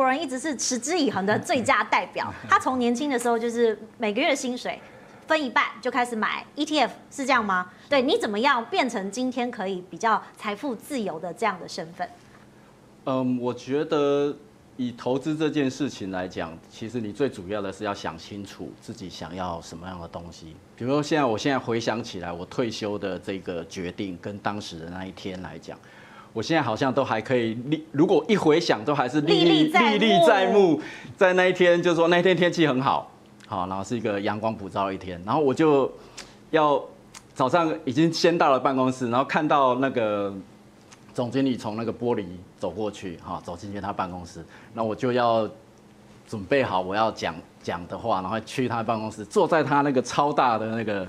博仁一直是持之以恒的最佳代表。他从年轻的时候就是每个月薪水分一半就开始买 ETF，是这样吗？对，你怎么样变成今天可以比较财富自由的这样的身份？嗯，我觉得。以投资这件事情来讲，其实你最主要的是要想清楚自己想要什么样的东西。比如说，现在我现在回想起来，我退休的这个决定跟当时的那一天来讲，我现在好像都还可以历。如果一回想，都还是历历历历在目。在那一天，就是说那一天天气很好，好，然后是一个阳光普照的一天，然后我就要早上已经先到了办公室，然后看到那个。总经理从那个玻璃走过去，哈，走进去他办公室，那我就要准备好我要讲讲的话，然后去他办公室，坐在他那个超大的那个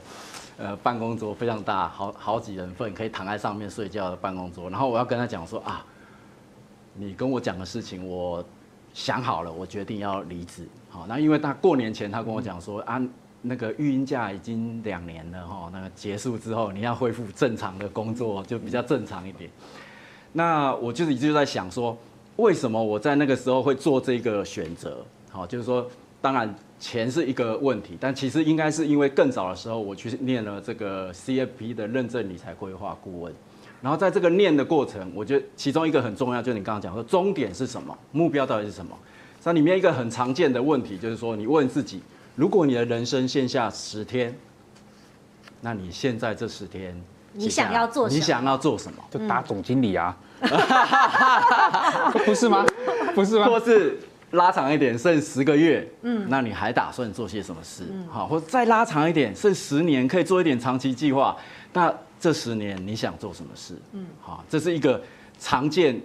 呃办公桌，非常大，好好几人份，可以躺在上面睡觉的办公桌。然后我要跟他讲说啊，你跟我讲的事情，我想好了，我决定要离职。好，那因为他过年前他跟我讲说啊，那个育婴假已经两年了哈，那个结束之后你要恢复正常的工作，就比较正常一点。那我就是一直在想说，为什么我在那个时候会做这个选择？好，就是说，当然钱是一个问题，但其实应该是因为更早的时候我去念了这个 CFP 的认证理财规划顾问，然后在这个念的过程，我觉得其中一个很重要，就是你刚刚讲说终点是什么，目标到底是什么？那里面一个很常见的问题就是说，你问自己，如果你的人生剩下十天，那你现在这十天？你想要做什么？你想要做什么？就打总经理啊？不是吗？不是吗？或是拉长一点，剩十个月，嗯，那你还打算做些什么事？好，或者再拉长一点，剩十年，可以做一点长期计划。那这十年你想做什么事？嗯，好，这是一个常见，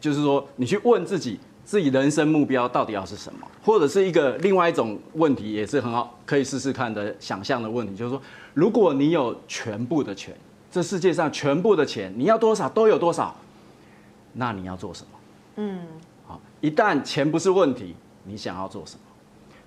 就是说你去问自己，自己人生目标到底要是什么？或者是一个另外一种问题，也是很好，可以试试看的想象的问题，就是说，如果你有全部的钱。这世界上全部的钱，你要多少都有多少，那你要做什么？嗯，好，一旦钱不是问题，你想要做什么？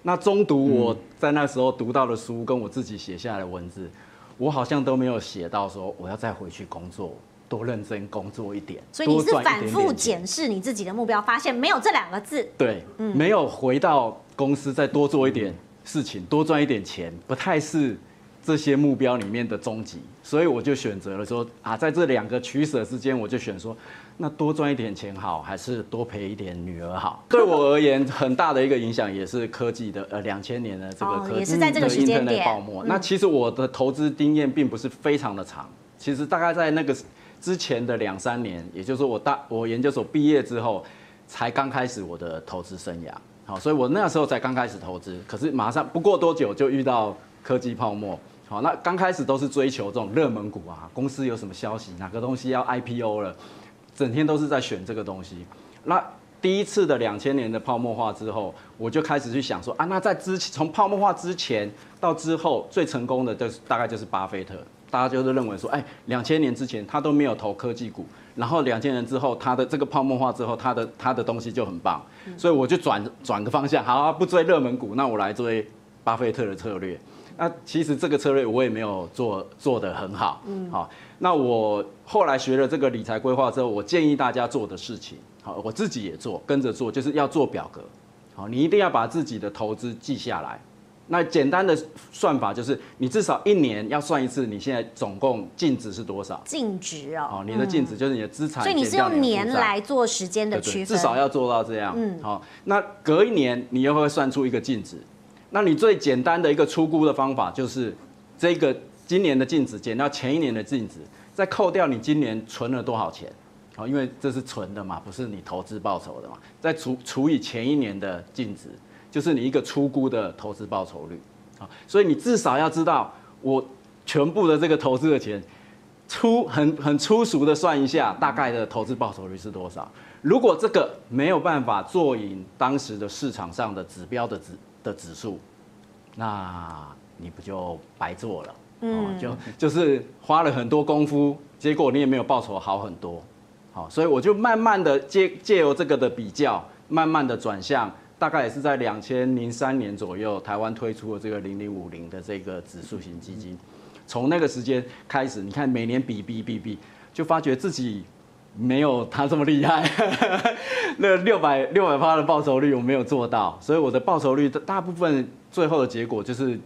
那中读我在那时候读到的书，跟我自己写下来的文字，我好像都没有写到说我要再回去工作，多认真工作一点。所以你是反复检视你自己的目标，发现没有这两个字。对，没有回到公司再多做一点事情，多赚一点钱，不太是。这些目标里面的终极，所以我就选择了说啊，在这两个取舍之间，我就选说，那多赚一点钱好，还是多陪一点女儿好？对我而言，很大的一个影响也是科技的，呃，两千年的这个科技的、哦、也是在这个时间点泡沫。那其实我的投资经验并不是非常的长，其实大概在那个之前的两三年，也就是我大我研究所毕业之后，才刚开始我的投资生涯。好，所以我那时候才刚开始投资，可是马上不过多久就遇到科技泡沫。好，那刚开始都是追求这种热门股啊，公司有什么消息，哪个东西要 IPO 了，整天都是在选这个东西。那第一次的两千年的泡沫化之后，我就开始去想说啊，那在之前从泡沫化之前到之后最成功的，就是大概就是巴菲特，大家就是认为说，哎，两千年之前他都没有投科技股，然后两千年之后他的这个泡沫化之后，他的他的东西就很棒，所以我就转转个方向，好啊，不追热门股，那我来追巴菲特的策略。那其实这个策略我也没有做做得很好，嗯，好，那我后来学了这个理财规划之后，我建议大家做的事情，好，我自己也做，跟着做，就是要做表格，好，你一定要把自己的投资记下来。那简单的算法就是，你至少一年要算一次，你现在总共净值是多少？净值哦，哦，你的净值就是你的资产。所以你是用年来做时间的区分，至少要做到这样，嗯，好，那隔一年你又会算出一个净值。那你最简单的一个出估的方法就是，这个今年的净值减掉前一年的净值，再扣掉你今年存了多少钱，好，因为这是存的嘛，不是你投资报酬的嘛，再除除以前一年的净值，就是你一个出估的投资报酬率，啊，所以你至少要知道我全部的这个投资的钱，粗很很粗俗的算一下，大概的投资报酬率是多少？如果这个没有办法做赢当时的市场上的指标的指。的指数，那你不就白做了？嗯，就就是花了很多功夫，结果你也没有报酬好很多。好，所以我就慢慢的借借由这个的比较，慢慢的转向，大概也是在两千零三年左右，台湾推出了这个零零五零的这个指数型基金。从那个时间开始，你看每年比比比比，就发觉自己没有他这么厉害，那六百六百趴的报酬率我没有做到，所以我的报酬率大部分最后的结果就是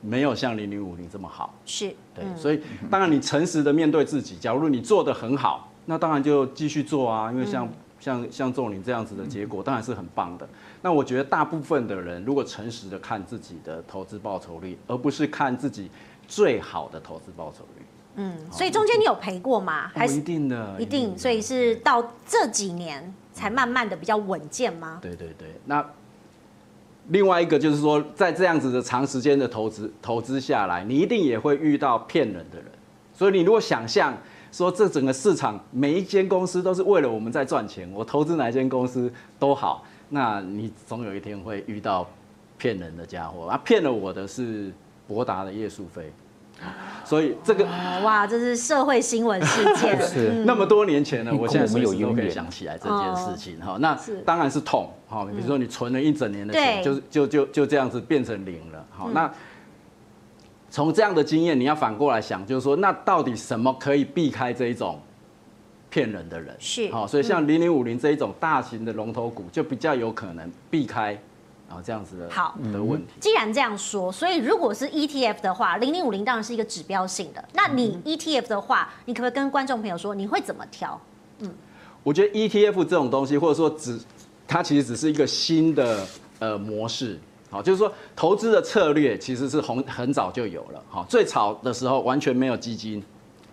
没有像零零五零这么好。是，对，所以当然你诚实的面对自己，假如你做的很好，那当然就继续做啊，因为像、嗯、像像仲林这样子的结果当然是很棒的。那我觉得大部分的人如果诚实的看自己的投资报酬率，而不是看自己最好的投资报酬率。嗯，所以中间你有赔过吗？还是一定的，一定。所以是到这几年才慢慢的比较稳健吗？对对对。那另外一个就是说，在这样子的长时间的投资投资下来，你一定也会遇到骗人的人。所以你如果想象说，这整个市场每一间公司都是为了我们在赚钱，我投资哪一间公司都好，那你总有一天会遇到骗人的家伙啊！骗了我的是博达的叶素菲。所以这个哇，这是社会新闻事件，是那么多年前呢，我现在随时都可以想起来这件事情哈。那当然是痛哈，比如说你存了一整年的钱，就是就就就这样子变成零了。好，那从这样的经验，你要反过来想，就是说，那到底什么可以避开这一种骗人的人？是好，所以像零零五零这一种大型的龙头股，就比较有可能避开。然后这样子的好的问题。既然这样说，所以如果是 ETF 的话，零零五零当然是一个指标性的。那你 ETF 的话，你可不可以跟观众朋友说，你会怎么挑？嗯，我觉得 ETF 这种东西，或者说只它其实只是一个新的呃模式。好，就是说投资的策略其实是很很早就有了。好，最早的时候完全没有基金，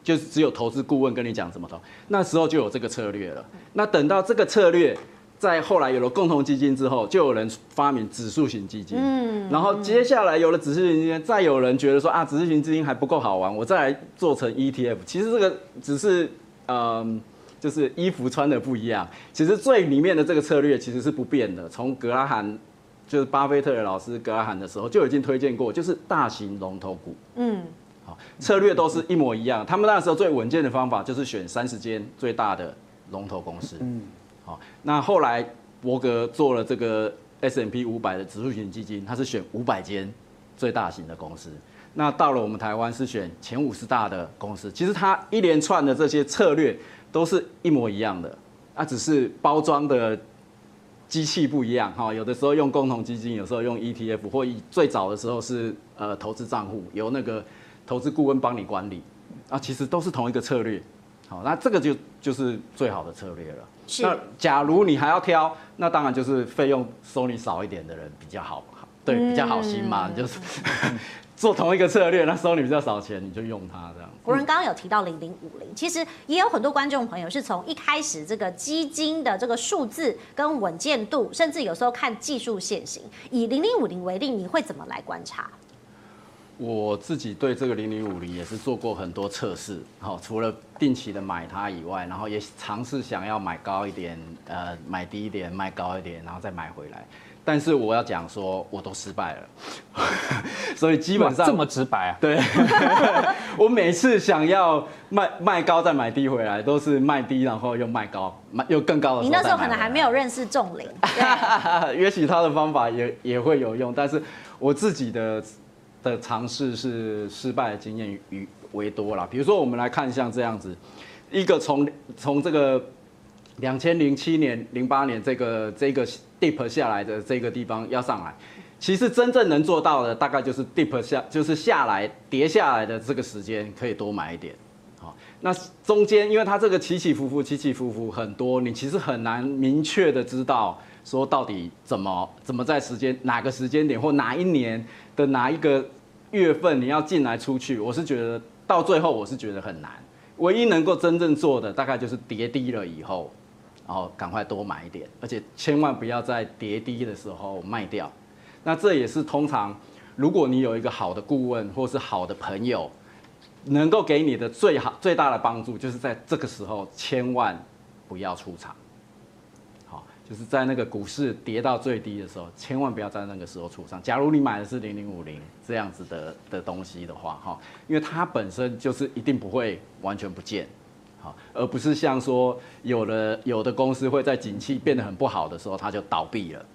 就是只有投资顾问跟你讲怎么投，那时候就有这个策略了。那等到这个策略。在后来有了共同基金之后，就有人发明指数型基金。嗯，然后接下来有了指数型基金，再有人觉得说啊，指数型基金还不够好玩，我再来做成 ETF。其实这个只是嗯，就是衣服穿的不一样。其实最里面的这个策略其实是不变的。从格拉罕就是巴菲特的老师格拉罕的时候就已经推荐过，就是大型龙头股。嗯，好，策略都是一模一样。他们那时候最稳健的方法就是选三十间最大的龙头公司。嗯。好，那后来伯格做了这个 S M P 五百的指数型基金，他是选五百间最大型的公司。那到了我们台湾是选前五十大的公司。其实它一连串的这些策略都是一模一样的，啊，只是包装的机器不一样哈。有的时候用共同基金，有时候用 ETF，或最早的时候是呃投资账户，由那个投资顾问帮你管理啊，其实都是同一个策略。好，那这个就就是最好的策略了。那假如你还要挑，那当然就是费用收你少一点的人比较好，对，比较好心嘛，就是 做同一个策略，那收你比较少钱，你就用它这样。国人刚刚有提到零零五零，其实也有很多观众朋友是从一开始这个基金的这个数字跟稳健度，甚至有时候看技术线型。以零零五零为例，你会怎么来观察？我自己对这个零零五零也是做过很多测试，好，除了定期的买它以外，然后也尝试想要买高一点，呃，买低一点，卖高一点，然后再买回来。但是我要讲说，我都失败了，所以基本上这么直白啊？对，我每次想要卖卖高再买低回来，都是卖低然后又卖高，卖又更高的。你那时候可能还没有认识仲林，也许他的方法也也会有用，但是我自己的。的尝试是失败的经验与为多啦。比如说，我们来看像这样子，一个从从这个两千零七年、零八年这个这个 dip 下来的这个地方要上来，其实真正能做到的大概就是 dip 下，就是下来跌下来的这个时间可以多买一点。好，那中间因为它这个起起伏伏、起起伏伏很多，你其实很难明确的知道说到底怎么怎么在时间哪个时间点或哪一年。的哪一个月份你要进来出去？我是觉得到最后我是觉得很难。唯一能够真正做的，大概就是跌低了以后，然后赶快多买一点，而且千万不要在跌低的时候卖掉。那这也是通常，如果你有一个好的顾问或是好的朋友，能够给你的最好最大的帮助，就是在这个时候千万不要出场。就是在那个股市跌到最低的时候，千万不要在那个时候出场。假如你买的是零零五零这样子的的东西的话，哈，因为它本身就是一定不会完全不见，好，而不是像说有的有的公司会在景气变得很不好的时候，它就倒闭了，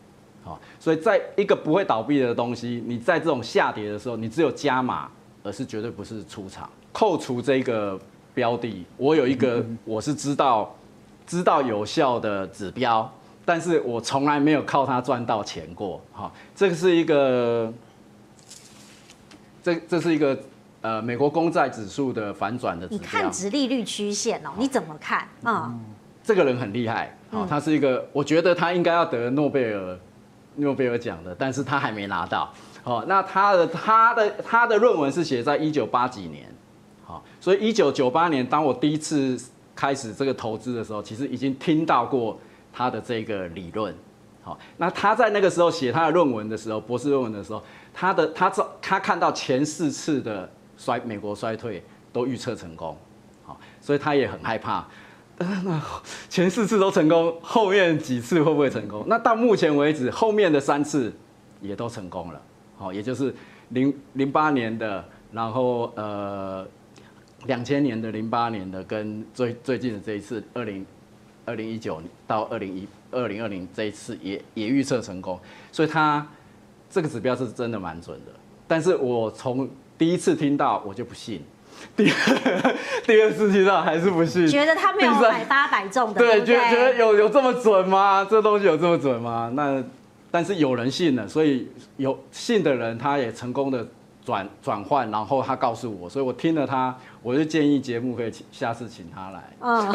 好，所以在一个不会倒闭的东西，你在这种下跌的时候，你只有加码，而是绝对不是出场。扣除这个标的，我有一个我是知道。知道有效的指标，但是我从来没有靠它赚到钱过。哈，这个是一个，这这是一个呃美国公债指数的反转的指标。你看殖利率曲线哦，你怎么看？嗯，这个人很厉害，好，他是一个，我觉得他应该要得诺贝尔诺贝尔奖的，但是他还没拿到。好，那他的他的他的论文是写在一九八几年，好，所以一九九八年当我第一次开始这个投资的时候，其实已经听到过他的这个理论。好，那他在那个时候写他的论文的时候，博士论文的时候，他的他他看到前四次的衰美国衰退都预测成功，好，所以他也很害怕，那前四次都成功，后面几次会不会成功？那到目前为止，后面的三次也都成功了。好，也就是零零八年的，然后呃两千年的零八年的，跟最最近的这一次二零二零一九到二零一二零二零这一次也也预测成功，所以它这个指标是真的蛮准的。但是我从第一次听到我就不信，第二 第二次听到还是不信，觉得他没有百发百中的，对，觉得觉得有有这么准吗？这东西有这么准吗？那。但是有人信了，所以有信的人他也成功的转转换，然后他告诉我，所以我听了他，我就建议节目可以下次请他来。嗯，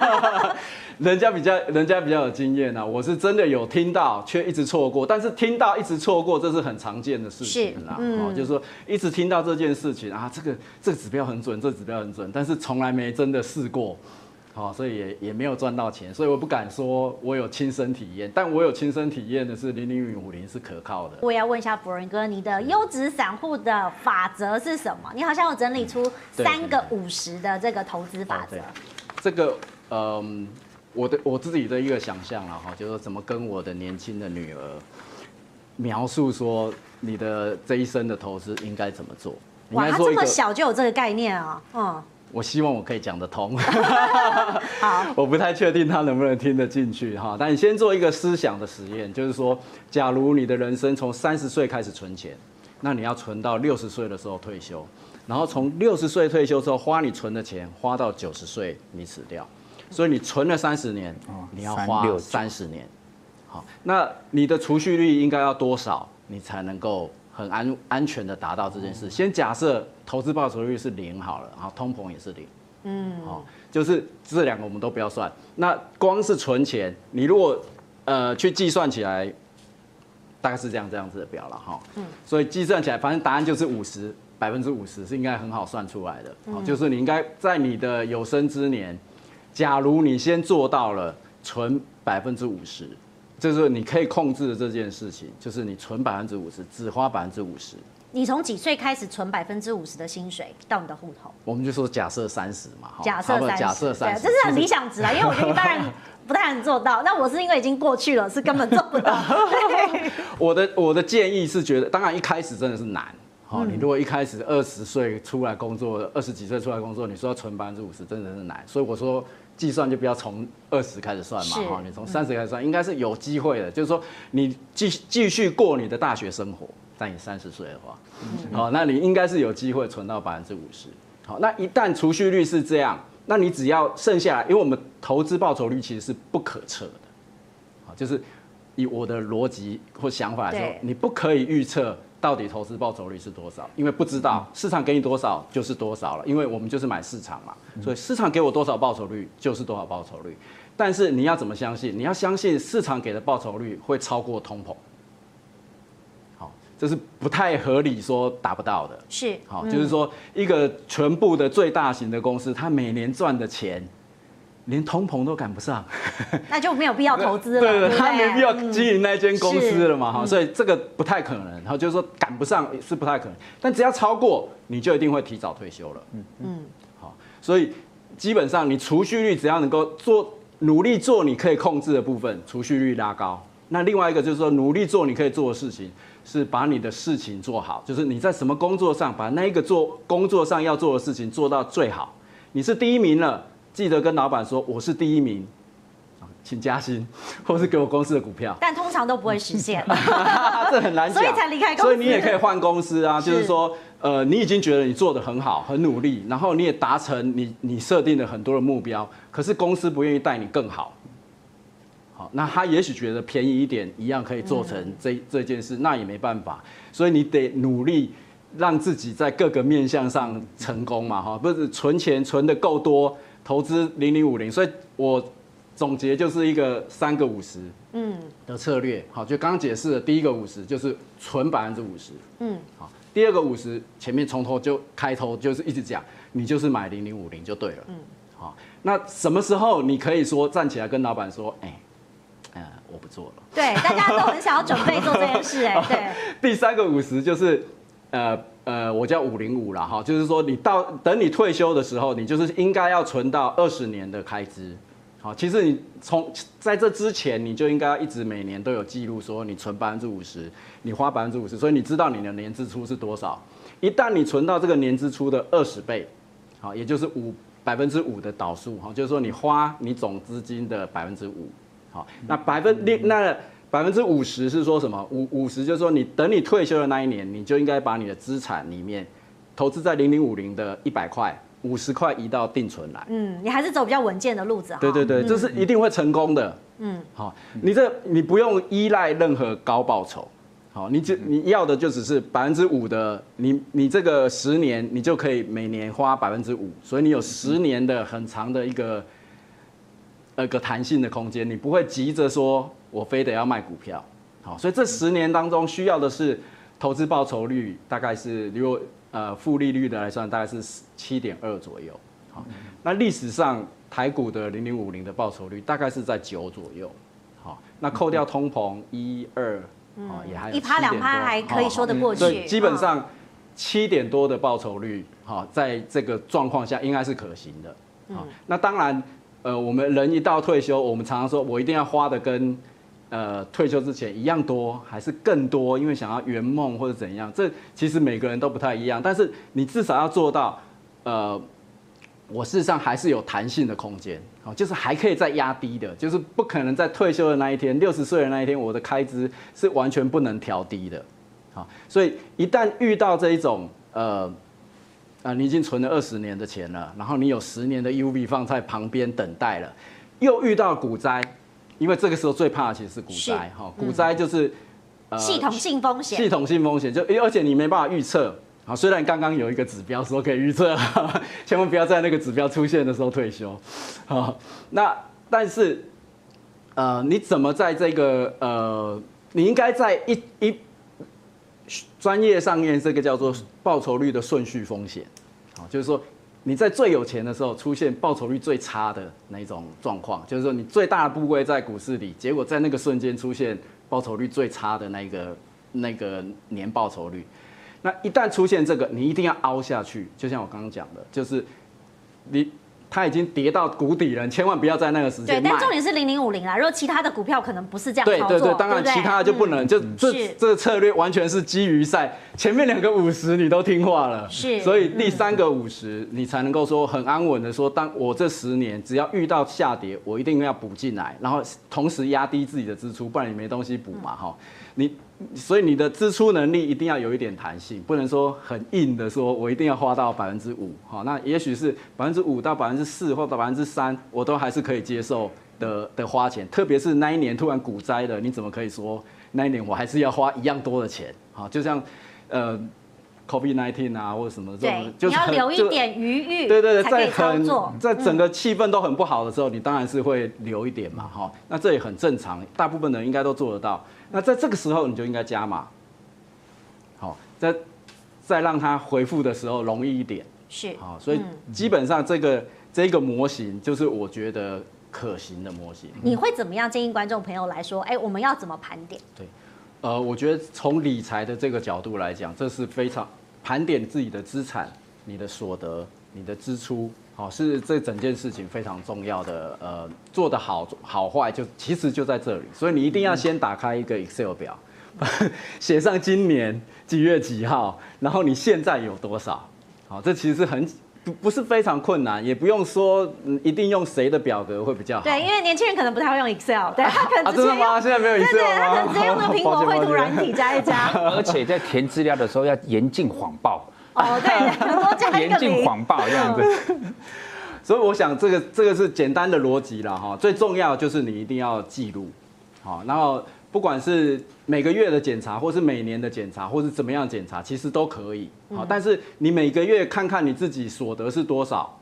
人家比较人家比较有经验啊，我是真的有听到，却一直错过。但是听到一直错过，这是很常见的事情啦。嗯，就是说一直听到这件事情啊，这个这个指标很准，这个指标很准，但是从来没真的试过。好，所以也也没有赚到钱，所以我不敢说我有亲身体验，但我有亲身体验的是零零五零是可靠的。我也要问一下博仁哥，你的优质散户的法则是什么？你好像有整理出三个五十的这个投资法则。这个，嗯，我的我自己的一个想象了哈，就是说怎么跟我的年轻的女儿描述说你的这一生的投资应该怎么做？哇，他这么小就有这个概念啊，嗯。我希望我可以讲得通，好，我不太确定他能不能听得进去哈。但你先做一个思想的实验，就是说，假如你的人生从三十岁开始存钱，那你要存到六十岁的时候退休，然后从六十岁退休之后花你存的钱花到九十岁你死掉，所以你存了三十年，你要花三十年，好，那你的储蓄率应该要多少，你才能够？很安安全的达到这件事。先假设投资报酬率是零好了，然后通膨也是零，嗯，好，就是这两个我们都不要算。那光是存钱，你如果呃去计算起来，大概是这样这样子的表了哈。嗯，所以计算起来，反正答案就是五十百分之五十是应该很好算出来的。好，就是你应该在你的有生之年，假如你先做到了存百分之五十。就是你可以控制的这件事情，就是你存百分之五十，只花百分之五十。你从几岁开始存百分之五十的薪水到你的户头？我们就说假设三十嘛，假设三十，假设三十，这是很理想值啊，因为我觉得一般人 不太能做到。那我是因为已经过去了，是根本做不到。我的我的建议是觉得，当然一开始真的是难。好，你如果一开始二十岁出来工作，二十几岁出来工作，你说要存百分之五十，真的是难。所以我说。计算就不要从二十开始算嘛，哈，你从三十开始算，应该是有机会的。就是说，你继继续过你的大学生活，在你三十岁的话，好，那你应该是有机会存到百分之五十。好，那一旦储蓄率是这样，那你只要剩下来，因为我们投资报酬率其实是不可测的，好，就是以我的逻辑或想法来说，你不可以预测。到底投资报酬率是多少？因为不知道市场给你多少就是多少了，因为我们就是买市场嘛，所以市场给我多少报酬率就是多少报酬率。但是你要怎么相信？你要相信市场给的报酬率会超过通膨。好，这是不太合理说达不到的。是，好，就是说一个全部的最大型的公司，它每年赚的钱。连通膨都赶不上，那就没有必要投资了。对对，他没必要经营那间公司了嘛，哈，所以这个不太可能。然后就是说赶不上是不太可能，但只要超过，你就一定会提早退休了。嗯嗯，好，所以基本上你储蓄率只要能够做努力做你可以控制的部分，储蓄率拉高。那另外一个就是说努力做你可以做的事情，是把你的事情做好，就是你在什么工作上把那一个做工作上要做的事情做到最好，你是第一名了。记得跟老板说，我是第一名，请加薪，或是给我公司的股票，但通常都不会实现，这很难讲，所以才离开公司。所以你也可以换公司啊，是。就是说，呃，你已经觉得你做的很好，很努力，然后你也达成你你设定的很多的目标，可是公司不愿意带你更好。好，那他也许觉得便宜一点，一样可以做成这、嗯、这件事，那也没办法，所以你得努力让自己在各个面向上成功嘛，哈，不是存钱存的够多，投资零零五零，所以我总结就是一个三个五十，嗯，的策略，好，就刚刚解释的第一个五十就是存百分之五十，嗯，好，第二个五十前面从头就开头就是一直讲，你就是买零零五零就对了，嗯，好，那什么时候你可以说站起来跟老板说，哎。呃，我不做了。对，大家都很想要准备做这件事，哎，对。第三个五十就是，呃呃，我叫五零五了哈，就是说你到等你退休的时候，你就是应该要存到二十年的开支。好，其实你从在这之前，你就应该一直每年都有记录，说你存百分之五十，你花百分之五十，所以你知道你的年支出是多少。一旦你存到这个年支出的二十倍，好，也就是五百分之五的导数，哈，就是说你花你总资金的百分之五。好，那百分六那百分之五十是说什么？五五十就是说，你等你退休的那一年，你就应该把你的资产里面投资在零零五零的一百块，五十块移到定存来。嗯，你还是走比较稳健的路子。对对对，这是一定会成功的。嗯，好，你这你不用依赖任何高报酬。好，你只你要的就只是百分之五的，你你这个十年你就可以每年花百分之五，所以你有十年的很长的一个。那个弹性的空间，你不会急着说，我非得要卖股票，好，所以这十年当中需要的是投资报酬率，大概是如果呃负利率的来算，大概是七点二左右，好，那历史上台股的零零五零的报酬率大概是在九左右，好，那扣掉通膨一二，哦也还有一趴两趴还可以说得过去，对，基本上七点多的报酬率，好，在这个状况下应该是可行的，好，那当然。呃，我们人一到退休，我们常常说，我一定要花的跟，呃，退休之前一样多，还是更多，因为想要圆梦或者怎样。这其实每个人都不太一样，但是你至少要做到，呃，我事实上还是有弹性的空间，好，就是还可以再压低的，就是不可能在退休的那一天，六十岁的那一天，我的开支是完全不能调低的，好，所以一旦遇到这一种，呃。啊，你已经存了二十年的钱了，然后你有十年的 UV 放在旁边等待了，又遇到股灾，因为这个时候最怕的其实是股灾哈，股灾就是、系统性风险，系统性风险就而且你没办法预测，好，虽然刚刚有一个指标说可以预测，千万不要在那个指标出现的时候退休，好，那但是呃，你怎么在这个呃，你应该在一一。专业上面这个叫做报酬率的顺序风险，好，就是说你在最有钱的时候出现报酬率最差的那种状况，就是说你最大的部位在股市里，结果在那个瞬间出现报酬率最差的那个那个年报酬率，那一旦出现这个，你一定要凹下去，就像我刚刚讲的，就是你。它已经跌到谷底了，千万不要在那个时间卖。对，但重点是零零五零啊，如果其他的股票可能不是这样操作。对对对，当然其他的就不能，嗯、就这这个策略完全是基于在前面两个五十你都听话了，是，所以第三个五十你才能够说很安稳的说，当我这十年只要遇到下跌，我一定要补进来，然后同时压低自己的支出，不然你没东西补嘛，哈、嗯，你。所以你的支出能力一定要有一点弹性，不能说很硬的说，我一定要花到百分之五，好，那也许是百分之五到百分之四或者百分之三，我都还是可以接受的的花钱。特别是那一年突然股灾了，你怎么可以说那一年我还是要花一样多的钱？好，就像呃，COVID-19 啊或者什么这种，就是你要留一点余裕，对对对，在很在整个气氛都很不好的时候，你当然是会留一点嘛，哈，那这也很正常，大部分人应该都做得到。那在这个时候，你就应该加码，好，在再让它回复的时候容易一点，是，好，所以基本上这个这个模型就是我觉得可行的模型。你会怎么样建议观众朋友来说？哎，我们要怎么盘点？对，呃，我觉得从理财的这个角度来讲，这是非常盘点自己的资产、你的所得、你的支出。好，是这整件事情非常重要的，呃，做的好好坏就其实就在这里，所以你一定要先打开一个 Excel 表，写上今年几月几号，然后你现在有多少，好，这其实是很不不是非常困难，也不用说一定用谁的表格会比较好。对，因为年轻人可能不太会用 Excel，对 他可能直接用、啊？现在没有 Excel 对对，他可能直接用那个 苹果绘图软体加一加。而且在填资料的时候要严禁谎报。哦，对，很多加一个。严禁谎报这样子。所以我想这个这个是简单的逻辑了哈，最重要就是你一定要记录，好，然后不管是每个月的检查，或是每年的检查，或是怎么样检查，其实都可以，好，但是你每个月看看你自己所得是多少，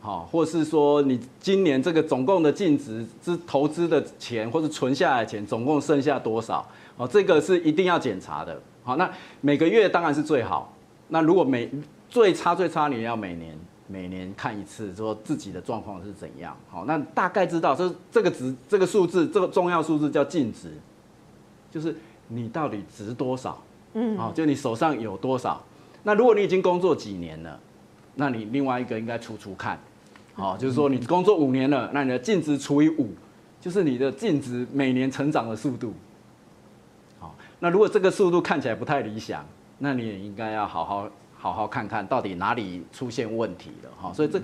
好，或是说你今年这个总共的净值之投资的钱，或是存下来的钱，总共剩下多少，哦，这个是一定要检查的，好，那每个月当然是最好，那如果每最差最差，你要每年。每年看一次，说自己的状况是怎样，好，那大概知道这这个值，这个数字，这个重要数字叫净值，就是你到底值多少，嗯，好，就你手上有多少。那如果你已经工作几年了，那你另外一个应该除除看，好，就是说你工作五年了，那你的净值除以五，就是你的净值每年成长的速度。好，那如果这个速度看起来不太理想，那你也应该要好好。好好看看到底哪里出现问题了哈，所以这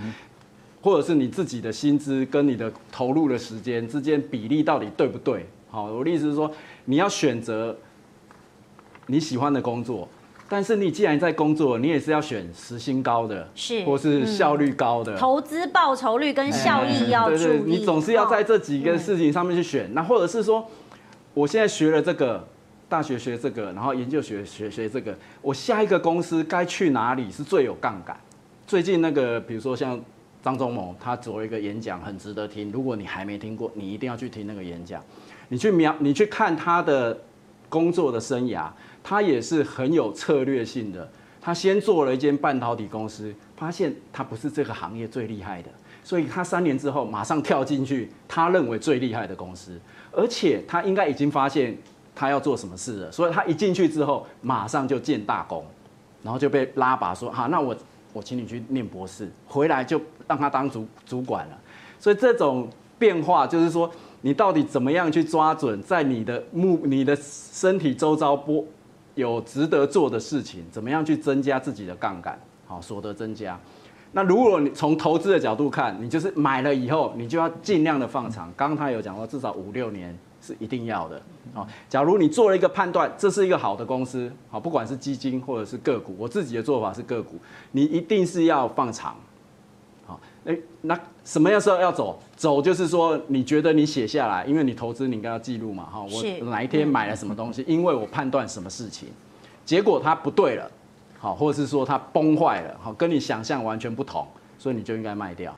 或者是你自己的薪资跟你的投入的时间之间比例到底对不对？好，我的意思是说，你要选择你喜欢的工作，但是你既然在工作，你也是要选时薪高的，是或是效率高的，投资报酬率跟效益要注意。对对，你总是要在这几个事情上面去选。那或者是说，我现在学了这个。大学学这个，然后研究学学学这个，我下一个公司该去哪里是最有杠杆？最近那个，比如说像张忠谋，他做了一个演讲，很值得听。如果你还没听过，你一定要去听那个演讲。你去描，你去看他的工作的生涯，他也是很有策略性的。他先做了一间半导体公司，发现他不是这个行业最厉害的，所以他三年之后马上跳进去他认为最厉害的公司，而且他应该已经发现。他要做什么事了？所以他一进去之后，马上就建大功，然后就被拉拔说：“好，那我我请你去念博士，回来就让他当主主管了。”所以这种变化就是说，你到底怎么样去抓准在你的目、你的身体周遭不有值得做的事情，怎么样去增加自己的杠杆，好，所得增加。那如果你从投资的角度看，你就是买了以后，你就要尽量的放长。刚刚他有讲过，至少五六年。是一定要的，好。假如你做了一个判断，这是一个好的公司，好，不管是基金或者是个股，我自己的做法是个股，你一定是要放长，哎，那什么样时候要走？走就是说，你觉得你写下来，因为你投资你应该要记录嘛，哈，我哪一天买了什么东西，因为我判断什么事情，结果它不对了，好，或者是说它崩坏了，好，跟你想象完全不同，所以你就应该卖掉。